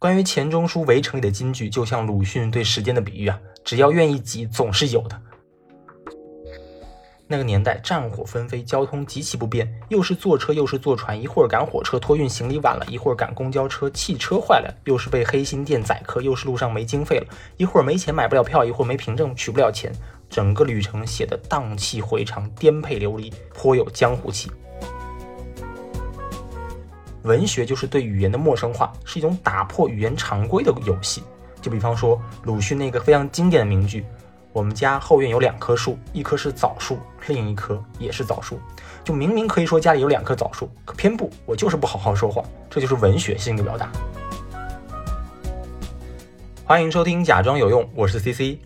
关于钱钟书《围城》里的金句，就像鲁迅对时间的比喻啊，只要愿意挤，总是有的。那个年代战火纷飞，交通极其不便，又是坐车又是坐船，一会儿赶火车托运行李晚了，一会儿赶公交车，汽车坏了，又是被黑心店宰客，又是路上没经费了，一会儿没钱买不了票，一会儿没凭证取不了钱，整个旅程写得荡气回肠，颠沛流离，颇有江湖气。文学就是对语言的陌生化，是一种打破语言常规的游戏。就比方说鲁迅那个非常经典的名句。我们家后院有两棵树，一棵是枣树，另一棵也是枣树。就明明可以说家里有两棵枣树，可偏不，我就是不好好说话。这就是文学性的表达。欢迎收听《假装有用》，我是 CC。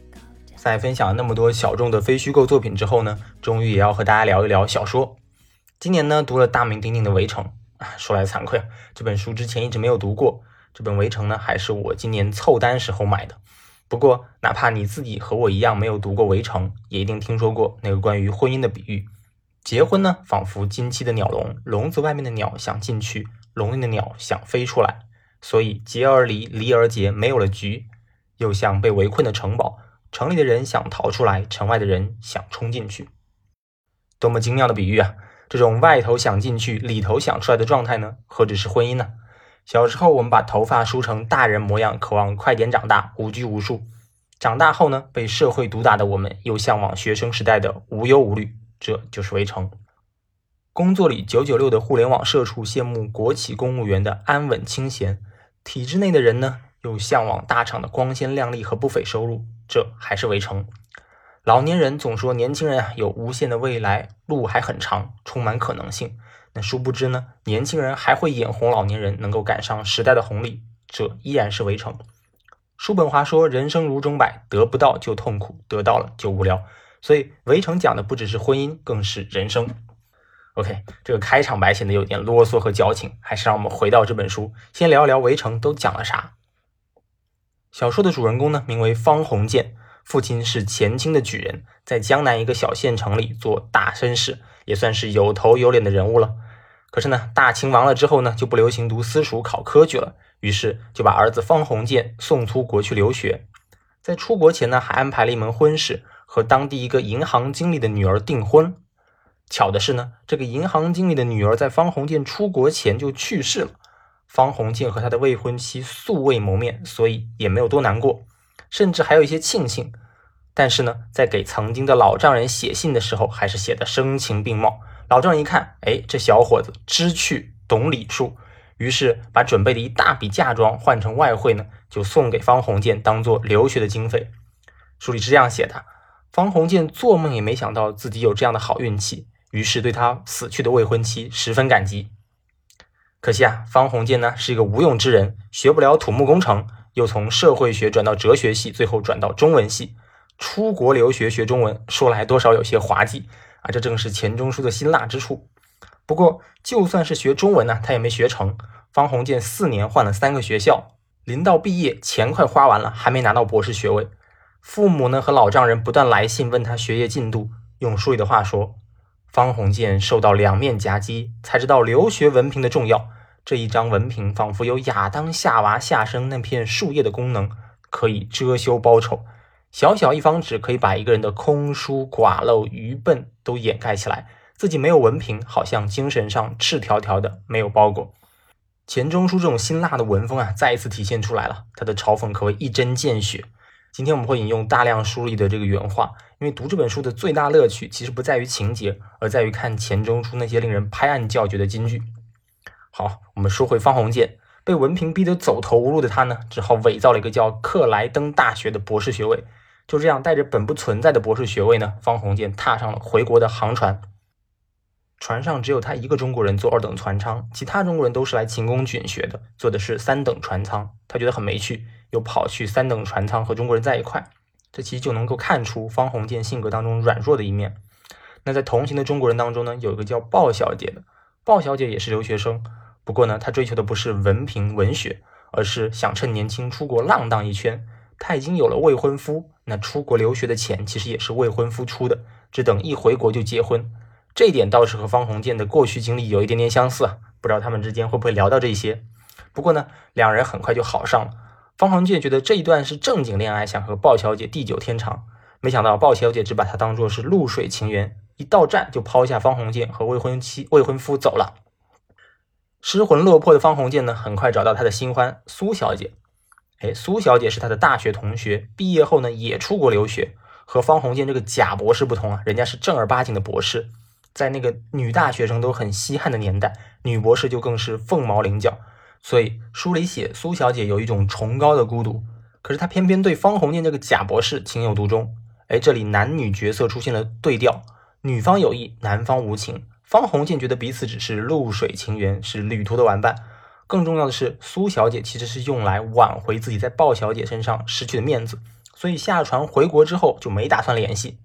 在分享了那么多小众的非虚构作品之后呢，终于也要和大家聊一聊小说。今年呢，读了大名鼎鼎的《围城》，说来惭愧啊，这本书之前一直没有读过。这本《围城》呢，还是我今年凑单时候买的。不过，哪怕你自己和我一样没有读过《围城》，也一定听说过那个关于婚姻的比喻。结婚呢，仿佛金漆的鸟笼，笼子外面的鸟想进去，笼里的鸟想飞出来。所以结而离，离而结，没有了局。又像被围困的城堡，城里的人想逃出来，城外的人想冲进去。多么精妙的比喻啊！这种外头想进去，里头想出来的状态呢，何止是婚姻呢？小时候，我们把头发梳成大人模样，渴望快点长大，无拘无束。长大后呢，被社会毒打的我们，又向往学生时代的无忧无虑。这就是围城。工作里九九六的互联网社畜羡慕国企公务员的安稳清闲，体制内的人呢，又向往大厂的光鲜亮丽和不菲收入。这还是围城。老年人总说年轻人啊有无限的未来，路还很长，充满可能性。那殊不知呢，年轻人还会眼红老年人能够赶上时代的红利，这依然是围城。叔本华说：“人生如钟摆，得不到就痛苦，得到了就无聊。”所以围城讲的不只是婚姻，更是人生。OK，这个开场白显得有点啰嗦和矫情，还是让我们回到这本书，先聊一聊围城都讲了啥。小说的主人公呢，名为方鸿渐，父亲是前清的举人，在江南一个小县城里做大绅士，也算是有头有脸的人物了。可是呢，大清亡了之后呢，就不流行读私塾考科举了，于是就把儿子方鸿渐送出国去留学。在出国前呢，还安排了一门婚事，和当地一个银行经理的女儿订婚。巧的是呢，这个银行经理的女儿在方鸿渐出国前就去世了。方鸿渐和他的未婚妻素未谋面，所以也没有多难过，甚至还有一些庆幸。但是呢，在给曾经的老丈人写信的时候，还是写的声情并茂。老丈人一看，哎，这小伙子知趣懂礼数，于是把准备的一大笔嫁妆换成外汇呢，就送给方鸿渐当做留学的经费。书里是这样写的：方鸿渐做梦也没想到自己有这样的好运气，于是对他死去的未婚妻十分感激。可惜啊，方鸿渐呢是一个无用之人，学不了土木工程，又从社会学转到哲学系，最后转到中文系，出国留学学中文，说来多少有些滑稽。啊，这正是钱钟书的辛辣之处。不过，就算是学中文呢，他也没学成。方鸿渐四年换了三个学校，临到毕业，钱快花完了，还没拿到博士学位。父母呢和老丈人不断来信问他学业进度。用书里的话说，方鸿渐受到两面夹击，才知道留学文凭的重要。这一张文凭仿佛有亚当夏娃下生那片树叶的功能，可以遮羞包丑。小小一方纸可以把一个人的空疏、寡陋、愚笨都掩盖起来。自己没有文凭，好像精神上赤条条的，没有包裹。钱钟书这种辛辣的文风啊，再一次体现出来了。他的嘲讽可谓一针见血。今天我们会引用大量书里的这个原话，因为读这本书的最大乐趣其实不在于情节，而在于看钱钟书那些令人拍案叫绝的金句。好，我们说回方鸿渐，被文凭逼得走投无路的他呢，只好伪造了一个叫克莱登大学的博士学位。就这样，带着本不存在的博士学位呢，方鸿渐踏上了回国的航船。船上只有他一个中国人坐二等船舱，其他中国人都是来勤工俭学的，坐的是三等船舱。他觉得很没趣，又跑去三等船舱和中国人在一块。这其实就能够看出方鸿渐性格当中软弱的一面。那在同行的中国人当中呢，有一个叫鲍小姐的，鲍小姐也是留学生，不过呢，她追求的不是文凭文学，而是想趁年轻出国浪荡一圈。她已经有了未婚夫。那出国留学的钱其实也是未婚夫出的，只等一回国就结婚。这一点倒是和方鸿渐的过去经历有一点点相似啊，不知道他们之间会不会聊到这些。不过呢，两人很快就好上了。方鸿渐觉得这一段是正经恋爱，想和鲍小姐地久天长。没想到鲍小姐只把他当作是露水情缘，一到站就抛下方鸿渐和未婚妻、未婚夫走了。失魂落魄的方鸿渐呢，很快找到他的新欢苏小姐。哎，苏小姐是他的大学同学，毕业后呢也出国留学。和方鸿渐这个假博士不同啊，人家是正儿八经的博士，在那个女大学生都很稀罕的年代，女博士就更是凤毛麟角。所以书里写苏小姐有一种崇高的孤独，可是她偏偏对方鸿渐这个假博士情有独钟。哎，这里男女角色出现了对调，女方有意，男方无情。方鸿渐觉得彼此只是露水情缘，是旅途的玩伴。更重要的是，苏小姐其实是用来挽回自己在鲍小姐身上失去的面子，所以下船回国之后就没打算联系。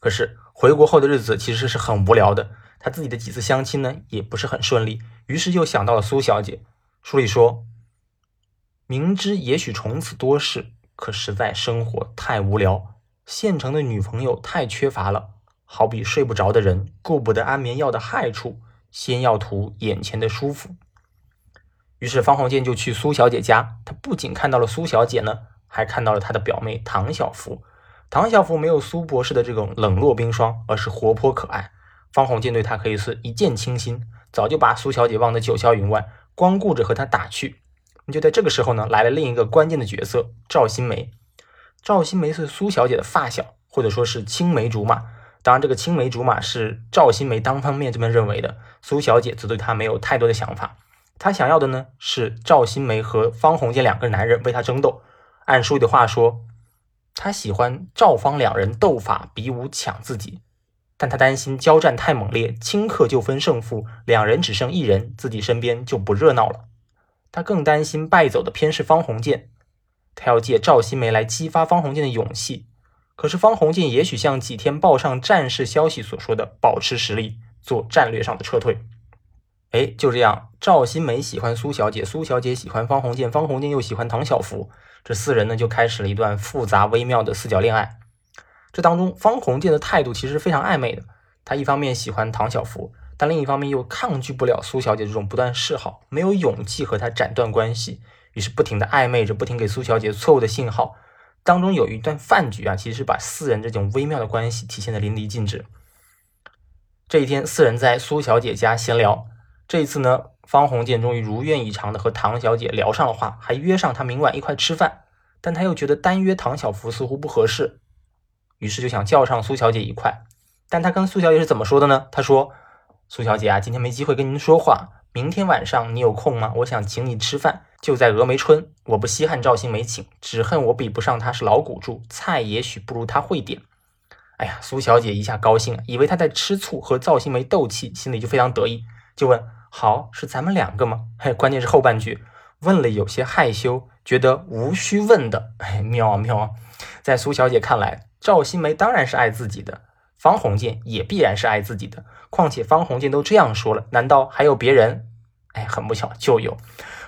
可是回国后的日子其实是很无聊的。他自己的几次相亲呢，也不是很顺利，于是又想到了苏小姐。书里说，明知也许从此多事，可实在生活太无聊，现成的女朋友太缺乏了，好比睡不着的人顾不得安眠药的害处，先要图眼前的舒服。于是方鸿渐就去苏小姐家，他不仅看到了苏小姐呢，还看到了她的表妹唐小福。唐小福没有苏博士的这种冷若冰霜，而是活泼可爱。方鸿渐对她可以是一见倾心，早就把苏小姐忘得九霄云外，光顾着和她打趣。就在这个时候呢，来了另一个关键的角色赵新梅。赵新梅是苏小姐的发小，或者说是青梅竹马。当然，这个青梅竹马是赵新梅单方面这么认为的，苏小姐则对她没有太多的想法。她想要的呢是赵新梅和方鸿渐两个男人为她争斗。按书里的话说，她喜欢赵方两人斗法比武抢自己。但他担心交战太猛烈，顷刻就分胜负，两人只剩一人，自己身边就不热闹了。他更担心败走的偏是方鸿渐，他要借赵新梅来激发方鸿渐的勇气。可是方鸿渐也许像几天报上战事消息所说的，保持实力，做战略上的撤退。哎，就这样，赵新梅喜欢苏小姐，苏小姐喜欢方鸿渐，方鸿渐又喜欢唐小福，这四人呢就开始了一段复杂微妙的四角恋爱。这当中，方鸿渐的态度其实非常暧昧的。他一方面喜欢唐小福，但另一方面又抗拒不了苏小姐这种不断示好，没有勇气和她斩断关系，于是不停的暧昧着，不停给苏小姐错误的信号。当中有一段饭局啊，其实是把四人这种微妙的关系体现的淋漓尽致。这一天，四人在苏小姐家闲聊。这一次呢，方鸿渐终于如愿以偿的和唐小姐聊上了话，还约上她明晚一块吃饭。但他又觉得单约唐小福似乎不合适。于是就想叫上苏小姐一块，但他跟苏小姐是怎么说的呢？他说：“苏小姐啊，今天没机会跟您说话，明天晚上你有空吗？我想请你吃饭，就在峨眉春。我不稀罕赵新梅请，只恨我比不上她是老古著，菜也许不如她会点。”哎呀，苏小姐一下高兴了，以为他在吃醋和赵新梅斗气，心里就非常得意，就问：“好，是咱们两个吗？”嘿，关键是后半句问了有些害羞，觉得无需问的。哎，妙啊妙啊！在苏小姐看来。赵新梅当然是爱自己的，方鸿渐也必然是爱自己的。况且方鸿渐都这样说了，难道还有别人？哎，很不巧，就有。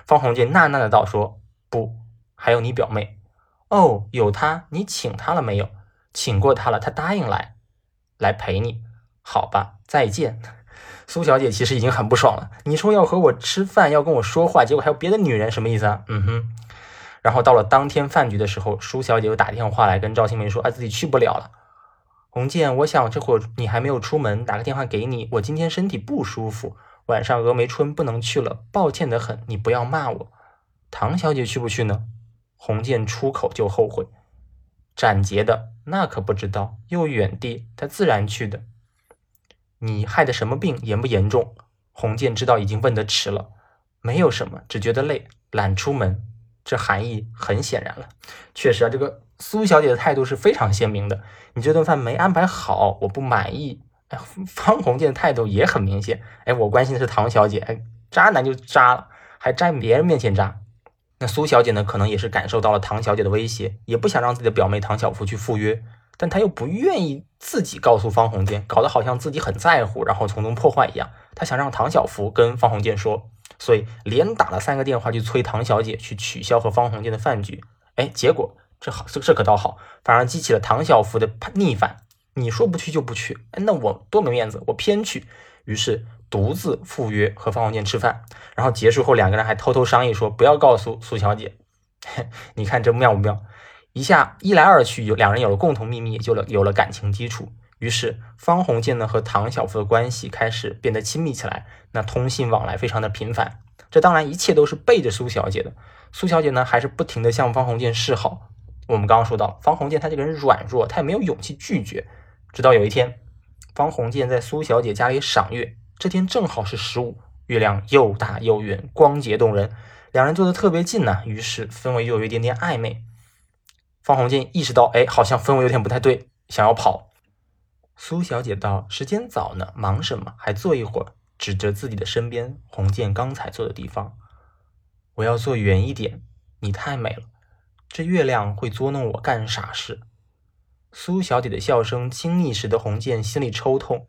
方鸿渐纳纳的道说：“不，还有你表妹。哦，有她，你请她了没有？请过她了，她答应来，来陪你。好吧，再见。”苏小姐其实已经很不爽了。你说要和我吃饭，要跟我说话，结果还有别的女人，什么意思啊？嗯哼。然后到了当天饭局的时候，苏小姐又打电话来跟赵新梅说：“啊，自己去不了了。”鸿渐，我想这会儿你还没有出门，打个电话给你。我今天身体不舒服，晚上峨眉春不能去了，抱歉的很，你不要骂我。唐小姐去不去呢？鸿渐出口就后悔，斩节的那可不知道，又远地，他自然去的。你害的什么病，严不严重？鸿渐知道已经问得迟了，没有什么，只觉得累，懒出门。这含义很显然了，确实啊，这个苏小姐的态度是非常鲜明的。你这顿饭没安排好，我不满意。哎，方鸿渐的态度也很明显。哎，我关心的是唐小姐。哎，渣男就渣了，还在别人面前渣。那苏小姐呢，可能也是感受到了唐小姐的威胁，也不想让自己的表妹唐小福去赴约，但她又不愿意自己告诉方鸿渐，搞得好像自己很在乎，然后从中破坏一样。她想让唐小福跟方鸿渐说。所以连打了三个电话去催唐小姐去取消和方鸿渐的饭局，哎，结果这好这这可倒好，反而激起了唐小福的逆反。你说不去就不去，哎，那我多没面子，我偏去。于是独自赴约和方鸿渐吃饭，然后结束后两个人还偷偷商议说不要告诉苏小姐。你看这妙不妙？一下一来二去，有两人有了共同秘密，也就了有了感情基础。于是方鸿渐呢和唐晓芙的关系开始变得亲密起来，那通信往来非常的频繁。这当然一切都是背着苏小姐的。苏小姐呢还是不停的向方鸿渐示好。我们刚刚说到方鸿渐他这个人软弱，他也没有勇气拒绝。直到有一天，方鸿渐在苏小姐家里赏月，这天正好是十五，月亮又大又圆，光洁动人，两人坐得特别近呢，于是氛围又有一点点暧昧。方鸿渐意识到，哎，好像氛围有点不太对，想要跑。苏小姐道：“时间早呢，忙什么？还坐一会儿。”指着自己的身边，鸿渐刚才坐的地方。我要坐远一点，你太美了，这月亮会捉弄我干傻事。苏小姐的笑声亲昵，使得鸿渐心里抽痛。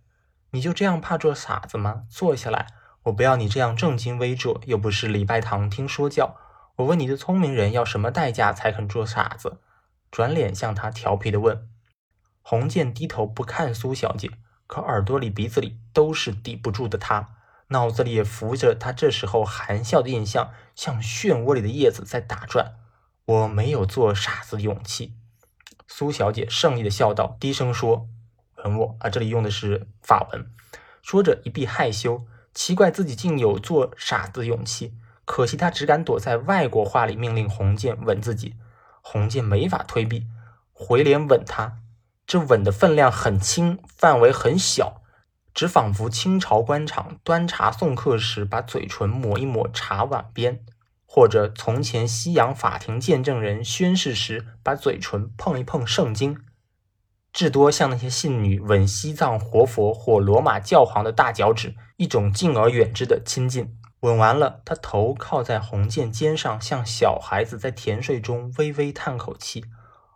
你就这样怕做傻子吗？坐下来，我不要你这样正襟危坐，又不是礼拜堂听说教。我问你这聪明人要什么代价才肯做傻子？转脸向他调皮的问。鸿渐低头不看苏小姐，可耳朵里、鼻子里都是抵不住的他，脑子里也浮着他这时候含笑的印象，像漩涡里的叶子在打转。我没有做傻子的勇气。苏小姐胜利的笑道，低声说：“吻我。”啊，这里用的是法文。说着一避害羞，奇怪自己竟有做傻子的勇气。可惜他只敢躲在外国话里命令鸿渐吻自己。鸿渐没法推避，回脸吻他。这吻的分量很轻，范围很小，只仿佛清朝官场端茶送客时，把嘴唇抹一抹茶碗边。或者从前西洋法庭见证人宣誓时，把嘴唇碰一碰圣经，至多像那些信女吻西藏活佛或罗马教皇的大脚趾，一种敬而远之的亲近。吻完了，他头靠在红剑肩上，像小孩子在甜睡中微微叹口气。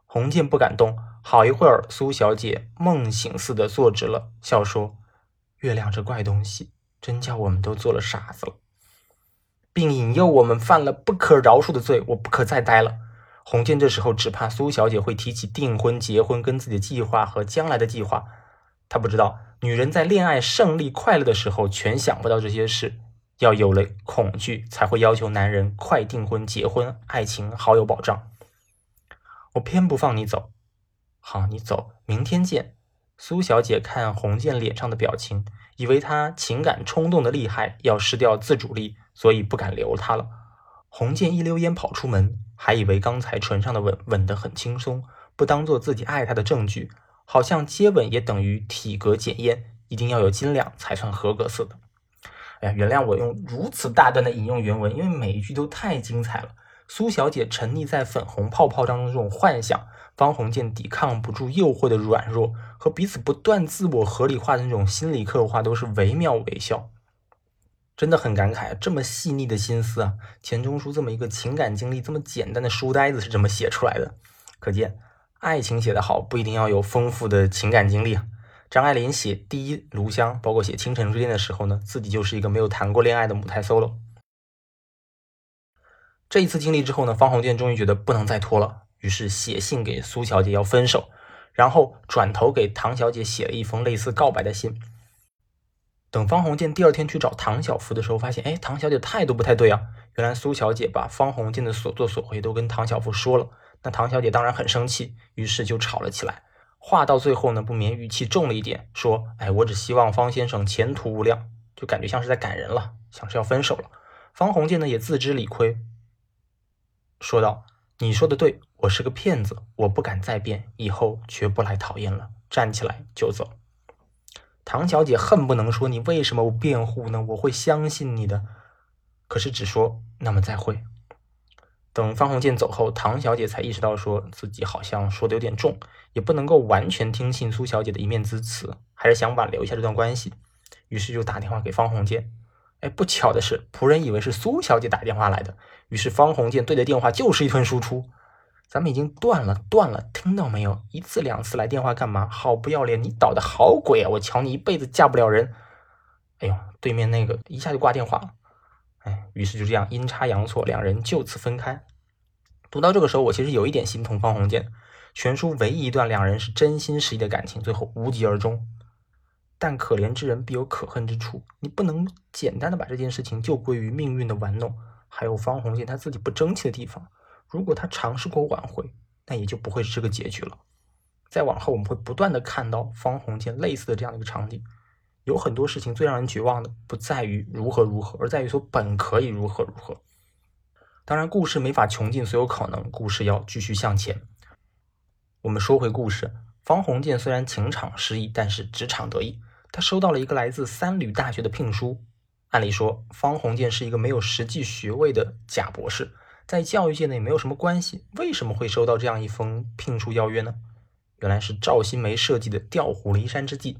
红剑不敢动。好一会儿，苏小姐梦醒似的坐直了，笑说：“月亮这怪东西，真叫我们都做了傻子了。”并引诱我们犯了不可饶恕的罪，我不可再待了。洪建这时候只怕苏小姐会提起订婚、结婚跟自己的计划和将来的计划。他不知道，女人在恋爱胜利、快乐的时候，全想不到这些事。要有了恐惧，才会要求男人快订婚、结婚，爱情好有保障。我偏不放你走。好，你走，明天见。苏小姐看洪建脸上的表情，以为他情感冲动的厉害，要失掉自主力。所以不敢留他了。洪建一溜烟跑出门，还以为刚才唇上的吻吻得很轻松，不当做自己爱他的证据，好像接吻也等于体格检验，一定要有斤两才算合格似的。哎呀，原谅我用如此大段的引用原文，因为每一句都太精彩了。苏小姐沉溺在粉红泡泡当中，这种幻想，方鸿渐抵抗不住诱惑的软弱，和彼此不断自我合理化的那种心理刻画，都是惟妙惟肖。真的很感慨，这么细腻的心思啊！钱钟书这么一个情感经历这么简单的书呆子是这么写出来的，可见爱情写得好不一定要有丰富的情感经历啊。张爱玲写《第一炉香》，包括写《倾城之恋》的时候呢，自己就是一个没有谈过恋爱的母胎 solo。这一次经历之后呢，方鸿渐终于觉得不能再拖了，于是写信给苏小姐要分手，然后转头给唐小姐写了一封类似告白的信。等方鸿渐第二天去找唐小芙的时候，发现，哎，唐小姐态度不太对啊。原来苏小姐把方鸿渐的所作所为都跟唐小芙说了，那唐小姐当然很生气，于是就吵了起来。话到最后呢，不免语气重了一点，说，哎，我只希望方先生前途无量，就感觉像是在赶人了，像是要分手了。方鸿渐呢也自知理亏，说道：“你说的对，我是个骗子，我不敢再变，以后绝不来讨厌了。”站起来就走。唐小姐恨不能说：“你为什么不辩护呢？我会相信你的。”可是只说：“那么再会。”等方鸿渐走后，唐小姐才意识到，说自己好像说的有点重，也不能够完全听信苏小姐的一面之词，还是想挽留一下这段关系。于是就打电话给方鸿渐。哎，不巧的是，仆人以为是苏小姐打电话来的，于是方鸿渐对着电话就是一顿输出。咱们已经断了，断了，听到没有？一次两次来电话干嘛？好不要脸！你捣的好鬼啊！我瞧你一辈子嫁不了人。哎呦，对面那个一下就挂电话了。哎，于是就这样阴差阳错，两人就此分开。读到这个时候，我其实有一点心痛方鸿渐。全书唯一一段两人是真心实意的感情，最后无疾而终。但可怜之人必有可恨之处，你不能简单的把这件事情就归于命运的玩弄。还有方鸿渐他自己不争气的地方，如果他尝试过挽回，那也就不会是这个结局了。再往后，我们会不断的看到方鸿渐类似的这样的一个场景。有很多事情最让人绝望的，不在于如何如何，而在于说本可以如何如何。当然，故事没法穷尽所有可能，故事要继续向前。我们说回故事，方鸿渐虽然情场失意，但是职场得意。他收到了一个来自三旅大学的聘书。按理说，方鸿渐是一个没有实际学位的假博士，在教育界内没有什么关系，为什么会收到这样一封聘书邀约呢？原来是赵新梅设计的调虎离山之计。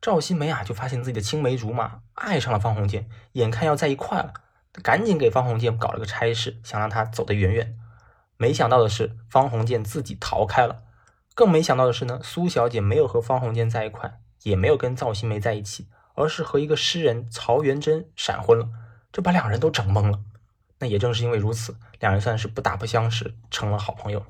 赵新梅啊，就发现自己的青梅竹马爱上了方鸿渐，眼看要在一块了，赶紧给方鸿渐搞了个差事，想让他走得远远。没想到的是，方鸿渐自己逃开了。更没想到的是呢，苏小姐没有和方鸿渐在一块，也没有跟赵新梅在一起。而是和一个诗人曹元贞闪婚了，这把两人都整懵了。那也正是因为如此，两人算是不打不相识，成了好朋友。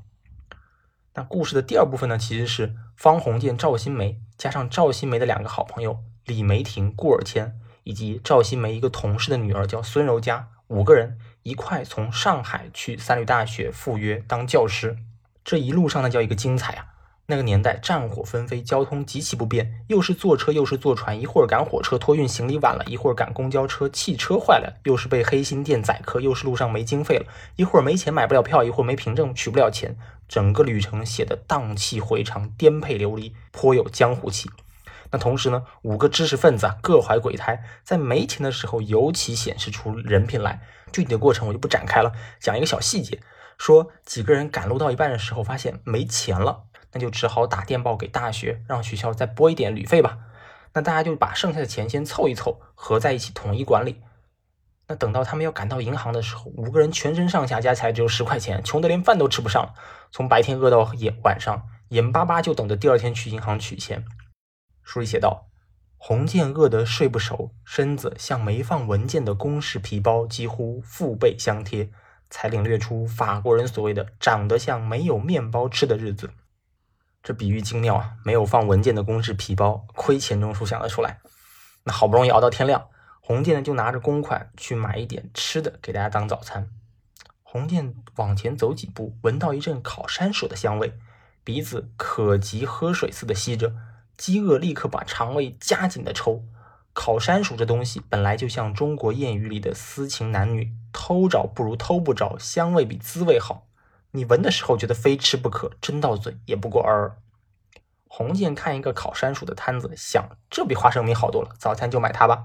那故事的第二部分呢，其实是方鸿渐、赵新梅加上赵新梅的两个好朋友李梅婷、顾尔谦，以及赵新梅一个同事的女儿叫孙柔嘉，五个人一块从上海去三旅大学赴约当教师。这一路上呢，叫一个精彩啊！那个年代战火纷飞，交通极其不便，又是坐车又是坐船，一会儿赶火车托运行李晚了，一会儿赶公交车汽车坏了，又是被黑心店宰客，又是路上没经费了，一会儿没钱买不了票，一会儿没凭证取不了钱，整个旅程写的荡气回肠，颠沛流离，颇有江湖气。那同时呢，五个知识分子啊，各怀鬼胎，在没钱的时候尤其显示出人品来。具体的过程我就不展开了，讲一个小细节，说几个人赶路到一半的时候，发现没钱了。那就只好打电报给大学，让学校再拨一点旅费吧。那大家就把剩下的钱先凑一凑，合在一起统一管理。那等到他们要赶到银行的时候，五个人全身上下加起来只有十块钱，穷得连饭都吃不上。从白天饿到夜晚上，眼巴巴就等着第二天去银行取钱。书里写道：红渐饿得睡不熟，身子像没放文件的公事皮包，几乎腹背相贴，才领略出法国人所谓的长得像没有面包吃的日子。这比喻精妙啊！没有放文件的公事皮包，亏钱钟书想得出来。那好不容易熬到天亮，红建呢就拿着公款去买一点吃的给大家当早餐。红建往前走几步，闻到一阵烤山薯的香味，鼻子可急喝水似的吸着，饥饿立刻把肠胃加紧的抽。烤山薯这东西本来就像中国谚语里的私情男女，偷找不如偷不着，香味比滋味好。你闻的时候觉得非吃不可，真到嘴也不过尔。洪建看一个烤山薯的摊子，想这比花生米好多了，早餐就买它吧。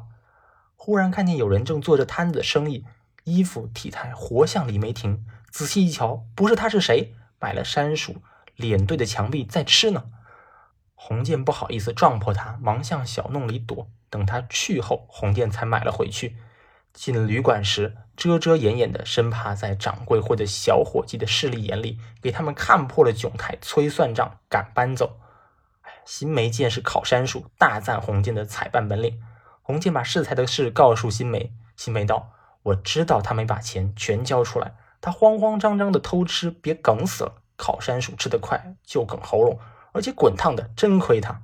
忽然看见有人正做着摊子的生意，衣服体态活像李梅婷。仔细一瞧，不是他是谁？买了山薯，脸对着墙壁在吃呢。洪建不好意思撞破他，忙向小弄里躲。等他去后，洪建才买了回去。进旅馆时，遮遮掩掩的，生怕在掌柜或者小伙计的势利眼里给他们看破了窘态，催算账，赶搬走。哎，新梅见是烤山薯，大赞洪建的采办本领。洪建把试菜的事告诉新梅，新梅道：“我知道他没把钱全交出来，他慌慌张张的偷吃，别梗死了。烤山薯吃得快，就梗喉咙，而且滚烫的，真亏他。”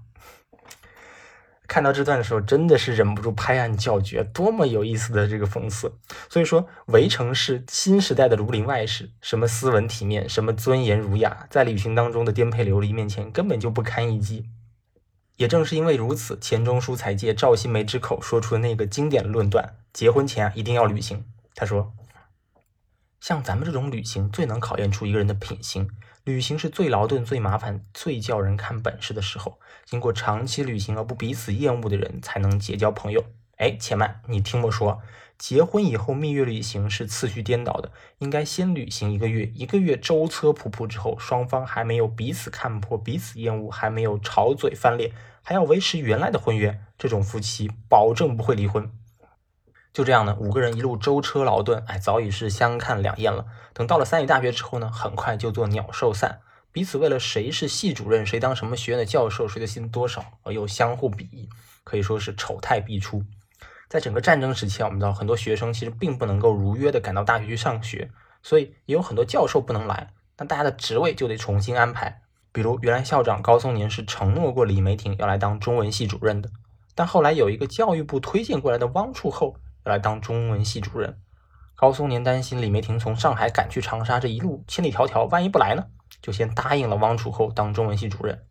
看到这段的时候，真的是忍不住拍案叫绝，多么有意思的这个讽刺！所以说，《围城》是新时代的《儒林外史》，什么斯文体面，什么尊严儒雅，在旅行当中的颠沛流离面前，根本就不堪一击。也正是因为如此，钱钟书才借赵新梅之口说出了那个经典的论断：结婚前啊，一定要旅行。他说：“像咱们这种旅行，最能考验出一个人的品行。”旅行是最劳顿、最麻烦、最叫人看本事的时候。经过长期旅行而不彼此厌恶的人，才能结交朋友。哎，且慢，你听我说，结婚以后蜜月旅行是次序颠倒的，应该先旅行一个月，一个月舟车仆仆之后，双方还没有彼此看破、彼此厌恶，还没有吵嘴翻脸，还要维持原来的婚约，这种夫妻保证不会离婚。就这样呢，五个人一路舟车劳顿，哎，早已是相看两厌了。等到了三语大学之后呢，很快就做鸟兽散，彼此为了谁是系主任，谁当什么学院的教授，谁的薪多少，而又相互比拟，可以说是丑态毕出。在整个战争时期啊，我们知道很多学生其实并不能够如约的赶到大学去上学，所以也有很多教授不能来，那大家的职位就得重新安排。比如原来校长高松年是承诺过李梅婷要来当中文系主任的。但后来有一个教育部推荐过来的汪处厚来当中文系主任。高松年担心李梅婷从上海赶去长沙，这一路千里迢迢，万一不来呢？就先答应了汪楚厚当中文系主任。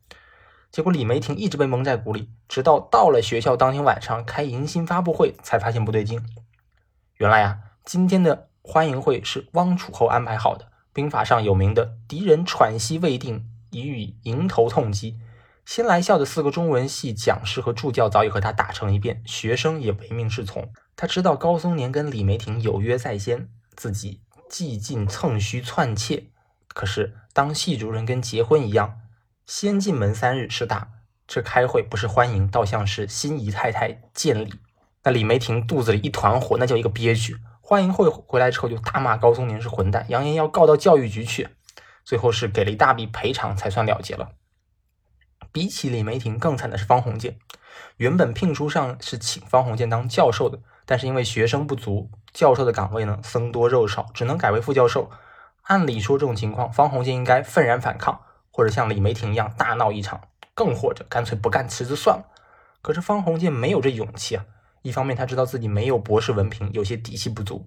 结果李梅婷一直被蒙在鼓里，直到到了学校当天晚上开迎新发布会，才发现不对劲。原来呀，今天的欢迎会是汪楚厚安排好的。兵法上有名的“敌人喘息未定，已与迎头痛击”。新来校的四个中文系讲师和助教早已和他打成一片，学生也唯命是从。他知道高松年跟李梅婷有约在先，自己既进蹭虚篡窃。可是当系主任跟结婚一样，先进门三日是大。这开会不是欢迎，倒像是新姨太太见礼。那李梅婷肚子里一团火，那叫一个憋屈。欢迎会回来之后，就大骂高松年是混蛋，扬言要告到教育局去。最后是给了一大笔赔偿，才算了结了。比起李梅婷，更惨的是方鸿渐。原本聘书上是请方鸿渐当教授的，但是因为学生不足，教授的岗位呢僧多肉少，只能改为副教授。按理说这种情况，方鸿渐应该愤然反抗，或者像李梅婷一样大闹一场，更或者干脆不干辞职算了。可是方鸿渐没有这勇气啊。一方面他知道自己没有博士文凭，有些底气不足；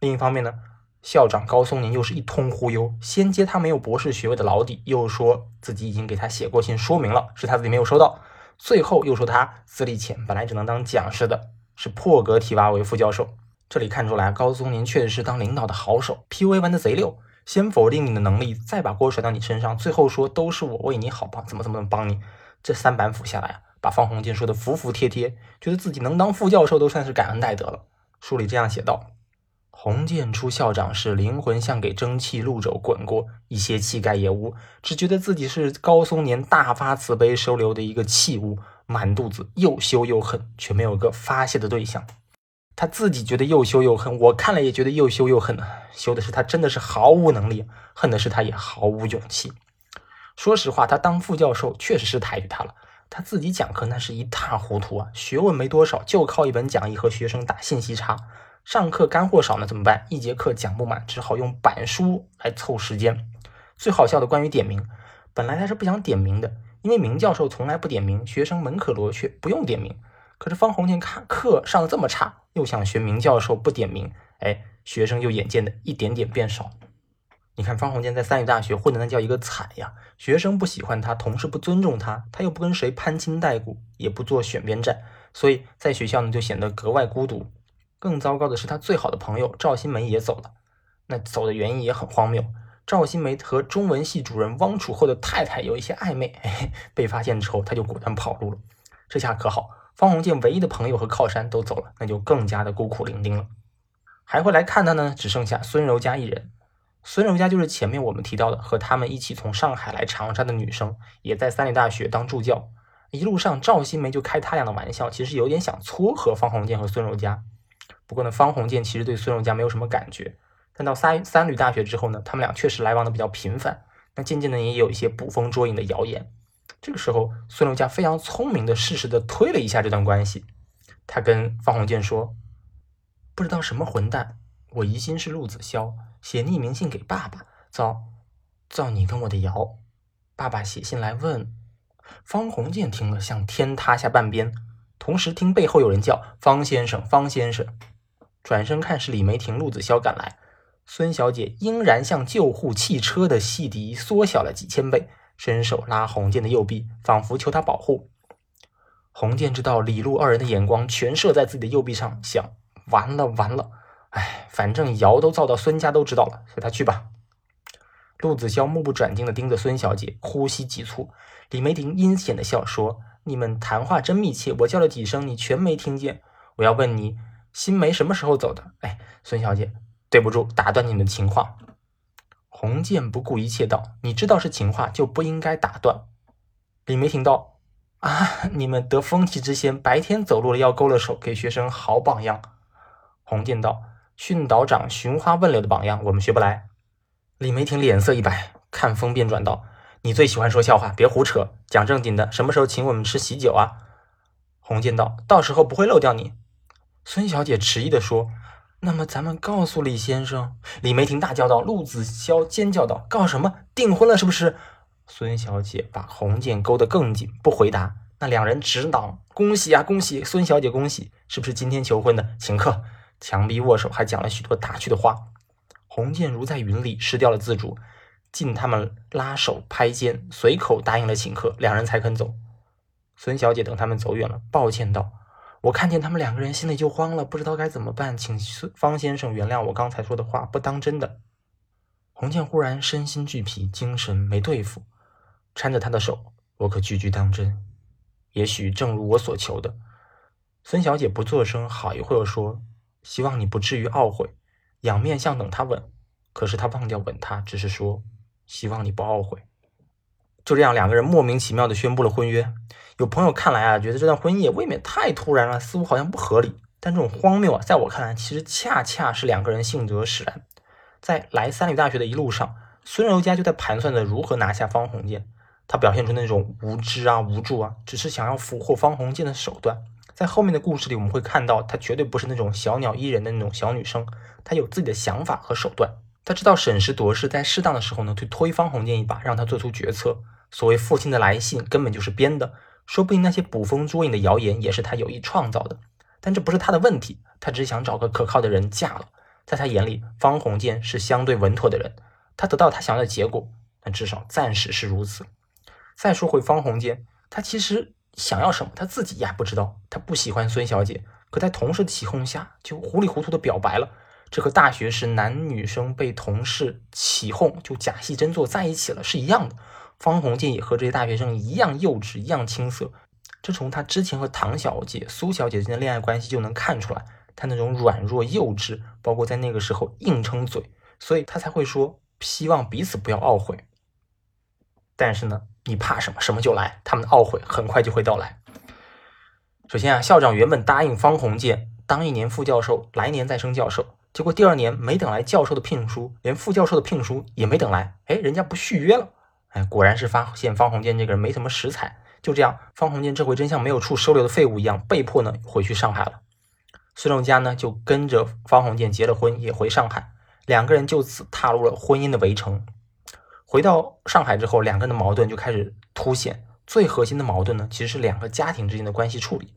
另一方面呢，校长高松年又是一通忽悠，先揭他没有博士学位的老底，又说自己已经给他写过信说明了，是他自己没有收到；最后又说他资历浅，本来只能当讲师的，是破格提拔为副教授。这里看出来，高松年确实是当领导的好手，PUA 玩的贼溜，先否定你的能力，再把锅甩到你身上，最后说都是我为你好，帮怎么怎么帮你，这三板斧下来啊！把方鸿渐说的服服帖帖，觉得自己能当副教授都算是感恩戴德了。书里这样写道：鸿渐出校长室，灵魂像给蒸汽路轴滚过，一些气概也无，只觉得自己是高松年大发慈悲收留的一个器物，满肚子又羞又恨，却没有个发泄的对象。他自己觉得又羞又恨，我看了也觉得又羞又恨啊。羞的是他真的是毫无能力，恨的是他也毫无勇气。说实话，他当副教授确实是抬举他了。他自己讲课那是一塌糊涂啊，学问没多少，就靠一本讲义和学生打信息差。上课干货少呢怎么办？一节课讲不满，只好用板书来凑时间。最好笑的关于点名，本来他是不想点名的，因为明教授从来不点名，学生门可罗雀，不用点名。可是方鸿渐看课上的这么差，又想学明教授不点名，哎，学生又眼见的一点点变少。你看方鸿渐在三语大学混的那叫一个惨呀！学生不喜欢他，同事不尊重他，他又不跟谁攀亲带故，也不做选边站，所以在学校呢就显得格外孤独。更糟糕的是，他最好的朋友赵新梅也走了。那走的原因也很荒谬。赵新梅和中文系主任汪楚厚的太太有一些暧昧，被发现之后，他就果断跑路了。这下可好，方鸿渐唯一的朋友和靠山都走了，那就更加的孤苦伶仃了。还会来看他呢，只剩下孙柔嘉一人。孙柔嘉就是前面我们提到的和他们一起从上海来长沙的女生，也在三里大学当助教。一路上赵新梅就开他俩的玩笑，其实有点想撮合方鸿渐和孙柔嘉。不过呢，方鸿渐其实对孙柔嘉没有什么感觉。但到三三旅大学之后呢，他们俩确实来往的比较频繁。那渐渐的也有一些捕风捉影的谣言。这个时候，孙柔嘉非常聪明的适时的推了一下这段关系。他跟方鸿渐说：“不知道什么混蛋，我疑心是陆子潇。”写匿名信给爸爸，造造你跟我的谣。爸爸写信来问，方鸿渐听了像天塌下半边，同时听背后有人叫方先生，方先生。转身看是李梅婷、陆子潇赶来，孙小姐应然像救护汽车的汽笛缩小了几千倍，伸手拉鸿渐的右臂，仿佛求他保护。鸿渐知道李陆二人的眼光全射在自己的右臂上，想完了完了。哎，反正谣都造到孙家都知道了，随他去吧。陆子潇目不转睛地盯着孙小姐，呼吸急促。李梅婷阴险地笑说：“你们谈话真密切，我叫了几声，你全没听见。我要问你，新梅什么时候走的？”哎，孙小姐，对不住，打断你们的情话。鸿渐不顾一切道：“你知道是情话，就不应该打断。”李梅婷道：“啊，你们得风气之先，白天走路了要勾了手，给学生好榜样。”鸿渐道。训导长寻花问柳的榜样，我们学不来。李梅婷脸色一白，看风便转道：“你最喜欢说笑话，别胡扯，讲正经的。什么时候请我们吃喜酒啊？”洪建道：“到时候不会漏掉你。”孙小姐迟疑地说：“那么咱们告诉李先生。”李梅婷大叫道：“陆子潇尖叫道：告什么？订婚了是不是？”孙小姐把洪建勾得更紧，不回答，那两人直挡，恭喜啊，恭喜孙小姐，恭喜！是不是今天求婚的？请客，强逼握手，还讲了许多打趣的话。洪建如在云里失掉了自主，敬他们拉手拍肩，随口答应了请客，两人才肯走。孙小姐等他们走远了，抱歉道：“我看见他们两个人，心里就慌了，不知道该怎么办，请方先生原谅我刚才说的话，不当真的。”洪建忽然身心俱疲，精神没对付，搀着他的手，我可句句当真。也许正如我所求的，孙小姐不作声，好一会儿说：“希望你不至于懊悔。”仰面像等他吻，可是他忘掉吻他，只是说：“希望你不懊悔。”就这样，两个人莫名其妙的宣布了婚约。有朋友看来啊，觉得这段婚姻也未免太突然了，似乎好像不合理。但这种荒谬啊，在我看来，其实恰恰是两个人性格使然。在来三旅大学的一路上，孙柔嘉就在盘算着如何拿下方鸿渐。他表现出那种无知啊、无助啊，只是想要俘获方鸿渐的手段。在后面的故事里，我们会看到，她绝对不是那种小鸟依人的那种小女生，她有自己的想法和手段。她知道审时度势，在适当的时候呢，去推方鸿渐一把，让他做出决策。所谓父亲的来信根本就是编的，说不定那些捕风捉影的谣言也是他有意创造的。但这不是他的问题，他只是想找个可靠的人嫁了。在他眼里，方鸿渐是相对稳妥的人，他得到他想要的结果，但至少暂时是如此。再说回方鸿渐，他其实想要什么，他自己也不知道。他不喜欢孙小姐，可在同事的起哄下，就糊里糊涂的表白了。这和大学时男女生被同事起哄就假戏真做在一起了是一样的。方鸿渐也和这些大学生一样幼稚，一样青涩。这从他之前和唐小姐、苏小姐之间的恋爱关系就能看出来，他那种软弱幼稚，包括在那个时候硬撑嘴，所以他才会说希望彼此不要懊悔。但是呢？你怕什么？什么就来。他们的懊悔很快就会到来。首先啊，校长原本答应方鸿渐当一年副教授，来年再升教授。结果第二年没等来教授的聘书，连副教授的聘书也没等来。哎，人家不续约了。哎，果然是发现方鸿渐这个人没什么实才。就这样，方鸿渐这回真像没有处收留的废物一样，被迫呢回去上海了。孙仲嘉呢就跟着方鸿渐结了婚，也回上海。两个人就此踏入了婚姻的围城。回到上海之后，两个人的矛盾就开始凸显。最核心的矛盾呢，其实是两个家庭之间的关系处理。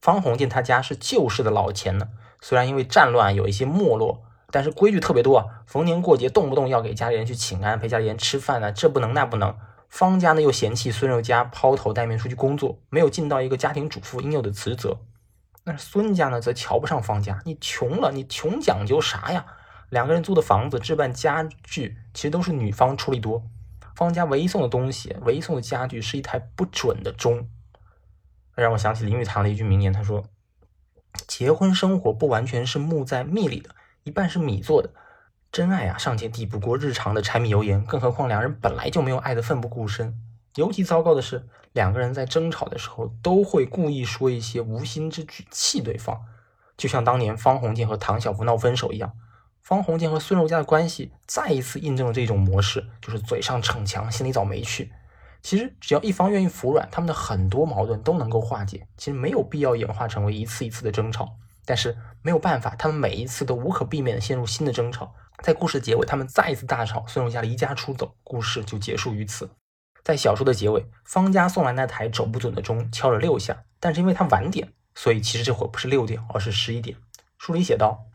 方鸿渐他家是旧式的老钱呢，虽然因为战乱有一些没落，但是规矩特别多。逢年过节动不动要给家里人去请安，陪家里人吃饭呢，这不能那不能。方家呢又嫌弃孙柔嘉抛头带面出去工作，没有尽到一个家庭主妇应有的职责。那孙家呢则瞧不上方家，你穷了，你穷讲究啥呀？两个人租的房子、置办家具，其实都是女方出力多。方家唯一送的东西、唯一送的家具是一台不准的钟，让我想起林语堂的一句名言，他说：“结婚生活不完全是木在蜜里的，一半是米做的。真爱啊，尚且抵不过日常的柴米油盐，更何况两人本来就没有爱的奋不顾身。尤其糟糕的是，两个人在争吵的时候，都会故意说一些无心之举气对方，就像当年方鸿渐和唐晓芙闹分手一样。”方鸿渐和孙柔嘉的关系再一次印证了这种模式，就是嘴上逞强，心里早没趣。其实只要一方愿意服软，他们的很多矛盾都能够化解。其实没有必要演化成为一次一次的争吵。但是没有办法，他们每一次都无可避免的陷入新的争吵。在故事的结尾，他们再一次大吵，孙柔嘉离家出走，故事就结束于此。在小说的结尾，方家送来那台走不准的钟敲了六下，但是因为他晚点，所以其实这会不是六点，而是十一点。书里写道。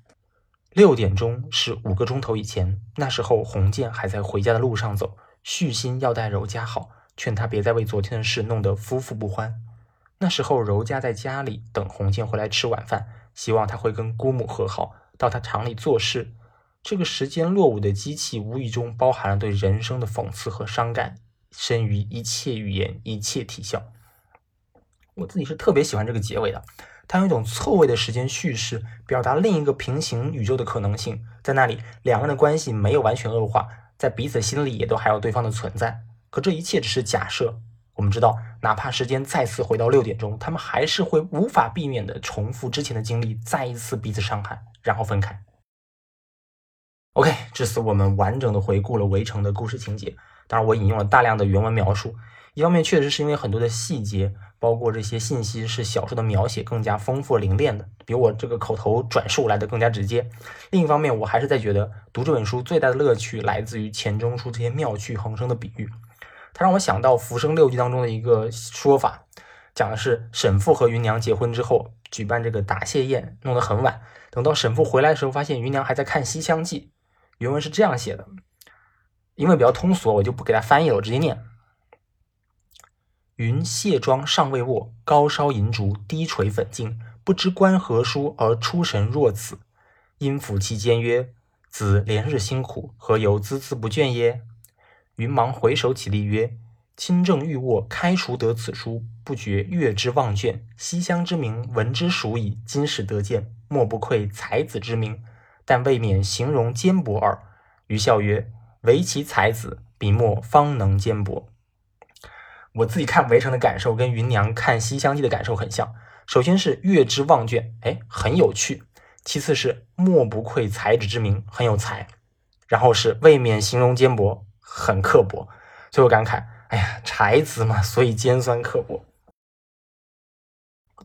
六点钟是五个钟头以前，那时候洪建还在回家的路上走，续心要待柔家好，劝他别再为昨天的事弄得夫妇不欢。那时候柔家在家里等洪建回来吃晚饭，希望他会跟姑母和好，到他厂里做事。这个时间落伍的机器，无意中包含了对人生的讽刺和伤感，深于一切语言，一切体笑。我自己是特别喜欢这个结尾的。它用一种错位的时间叙事，表达另一个平行宇宙的可能性。在那里，两个人的关系没有完全恶化，在彼此心里也都还有对方的存在。可这一切只是假设。我们知道，哪怕时间再次回到六点钟，他们还是会无法避免的重复之前的经历，再一次彼此伤害，然后分开。OK，至此我们完整的回顾了《围城》的故事情节。当然，我引用了大量的原文描述。一方面确实是因为很多的细节，包括这些信息是小说的描写更加丰富凝练的，比我这个口头转述来的更加直接。另一方面，我还是在觉得读这本书最大的乐趣来自于钱钟书这些妙趣横生的比喻。它让我想到《浮生六记》当中的一个说法，讲的是沈父和芸娘结婚之后举办这个答谢宴，弄得很晚。等到沈父回来的时候，发现芸娘还在看《西厢记》。原文是这样写的，因为比较通俗，我就不给他翻译了，我直接念。云卸妆尚未卧，高烧银烛低垂粉镜，不知观何书而出神若此。因抚其间曰：“子连日辛苦，何由孜孜不倦耶？”云芒回首起立曰：“亲正欲卧，开除得此书，不觉月之忘倦。西厢之名闻之熟矣，今始得见，莫不愧才子之名。但未免形容坚薄耳。”余笑曰：“唯其才子，笔墨方能坚薄。”我自己看《围城》的感受跟芸娘看《西厢记》的感受很像。首先是阅之忘倦，哎，很有趣；其次是莫不愧才子之名，很有才；然后是未免形容坚薄，很刻薄。最后感慨，哎呀，才子嘛，所以尖酸刻薄。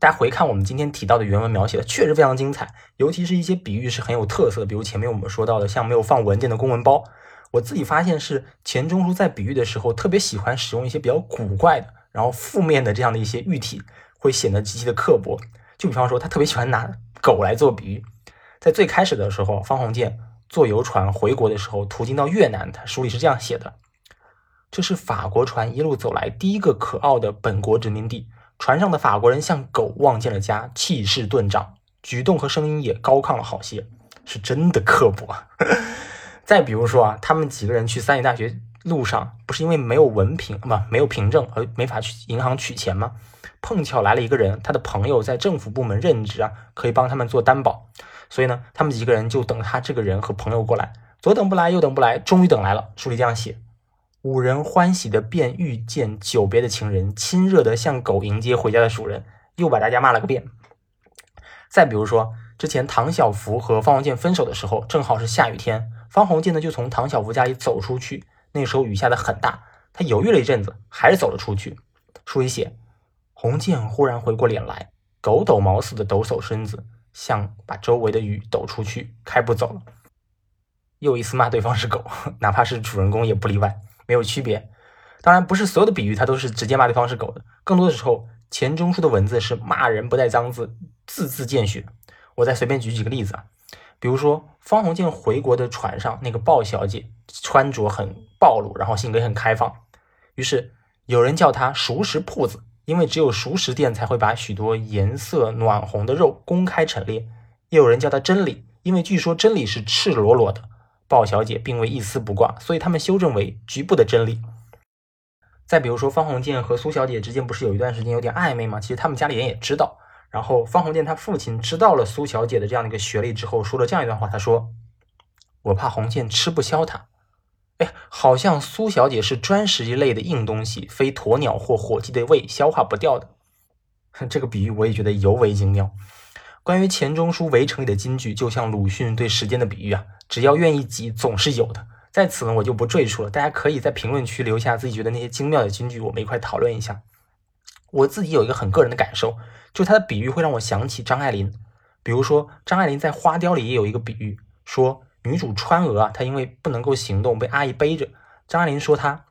大家回看我们今天提到的原文描写的，确实非常精彩，尤其是一些比喻是很有特色的，比如前面我们说到的，像没有放文件的公文包。我自己发现是钱钟书在比喻的时候，特别喜欢使用一些比较古怪的，然后负面的这样的一些喻体，会显得极其的刻薄。就比方说，他特别喜欢拿狗来做比喻。在最开始的时候，方鸿渐坐游船回国的时候，途经到越南，他书里是这样写的：这是法国船一路走来第一个可傲的本国殖民地。船上的法国人像狗望见了家，气势顿长，举动和声音也高亢了好些，是真的刻薄。再比如说啊，他们几个人去三体大学路上，不是因为没有文凭不没有凭证而没法去银行取钱吗？碰巧来了一个人，他的朋友在政府部门任职啊，可以帮他们做担保。所以呢，他们几个人就等他这个人和朋友过来，左等不来，右等不来，终于等来了。书里这样写：五人欢喜的便遇见久别的情人，亲热的像狗迎接回家的主人，又把大家骂了个遍。再比如说，之前唐小福和方鸿渐分手的时候，正好是下雨天。方鸿渐呢，就从唐晓福家里走出去。那时候雨下的很大，他犹豫了一阵子，还是走了出去。书里写，鸿渐忽然回过脸来，狗抖毛似的抖擞身子，像把周围的雨抖出去，开步走了。又一次骂对方是狗，哪怕是主人公也不例外，没有区别。当然，不是所有的比喻他都是直接骂对方是狗的，更多的时候，钱钟书的文字是骂人不带脏字，字字见血。我再随便举几个例子啊。比如说，方鸿渐回国的船上，那个鲍小姐穿着很暴露，然后性格很开放。于是有人叫她“熟食铺子”，因为只有熟食店才会把许多颜色暖红的肉公开陈列。又有人叫它“真理”，因为据说真理是赤裸裸的，鲍小姐并未一丝不挂，所以他们修正为局部的真理。再比如说，方鸿渐和苏小姐之间不是有一段时间有点暧昧吗？其实他们家里人也知道。然后方鸿渐他父亲知道了苏小姐的这样的一个学历之后，说了这样一段话，他说：“我怕鸿渐吃不消它。”哎，好像苏小姐是砖石一类的硬东西，非鸵鸟或火鸡的胃消化不掉的。这个比喻我也觉得尤为精妙。关于钱钟书《围城》里的金句，就像鲁迅对时间的比喻啊，只要愿意挤，总是有的。在此呢，我就不赘述了，大家可以在评论区留下自己觉得那些精妙的金句，我们一块讨论一下。我自己有一个很个人的感受。就他的比喻会让我想起张爱玲，比如说张爱玲在《花雕》里也有一个比喻，说女主川娥啊，她因为不能够行动，被阿姨背着。张爱玲说她，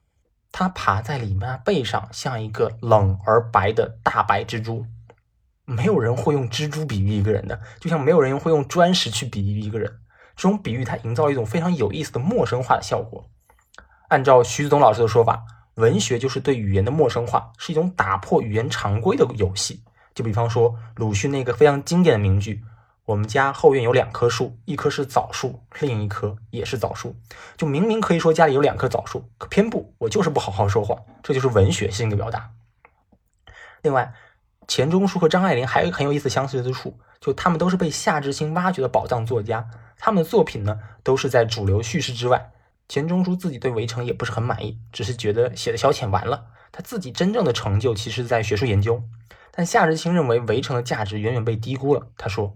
她爬在李妈背上，像一个冷而白的大白蜘蛛。没有人会用蜘蛛比喻一个人的，就像没有人会用砖石去比喻一个人。这种比喻它营造一种非常有意思的陌生化的效果。按照徐子东老师的说法，文学就是对语言的陌生化，是一种打破语言常规的游戏。就比方说鲁迅那个非常经典的名句：“我们家后院有两棵树，一棵是枣树，另一棵也是枣树。”就明明可以说家里有两棵枣树，可偏不，我就是不好好说话。这就是文学性的表达。另外，钱钟书和张爱玲还有很有意思相似之处，就他们都是被夏志清挖掘的宝藏作家。他们的作品呢，都是在主流叙事之外。钱钟书自己对《围城》也不是很满意，只是觉得写的消遣完了。他自己真正的成就，其实在学术研究。但夏志清认为《围城》的价值远远被低估了。他说，《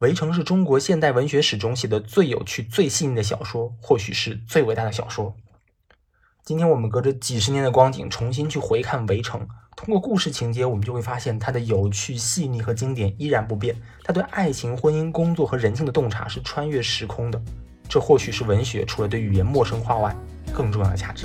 围城》是中国现代文学史中写的最有趣、最细腻的小说，或许是最伟大的小说。今天我们隔着几十年的光景重新去回看《围城》，通过故事情节，我们就会发现它的有趣、细腻和经典依然不变。它对爱情、婚姻、工作和人性的洞察是穿越时空的。这或许是文学除了对语言陌生化外更重要的价值。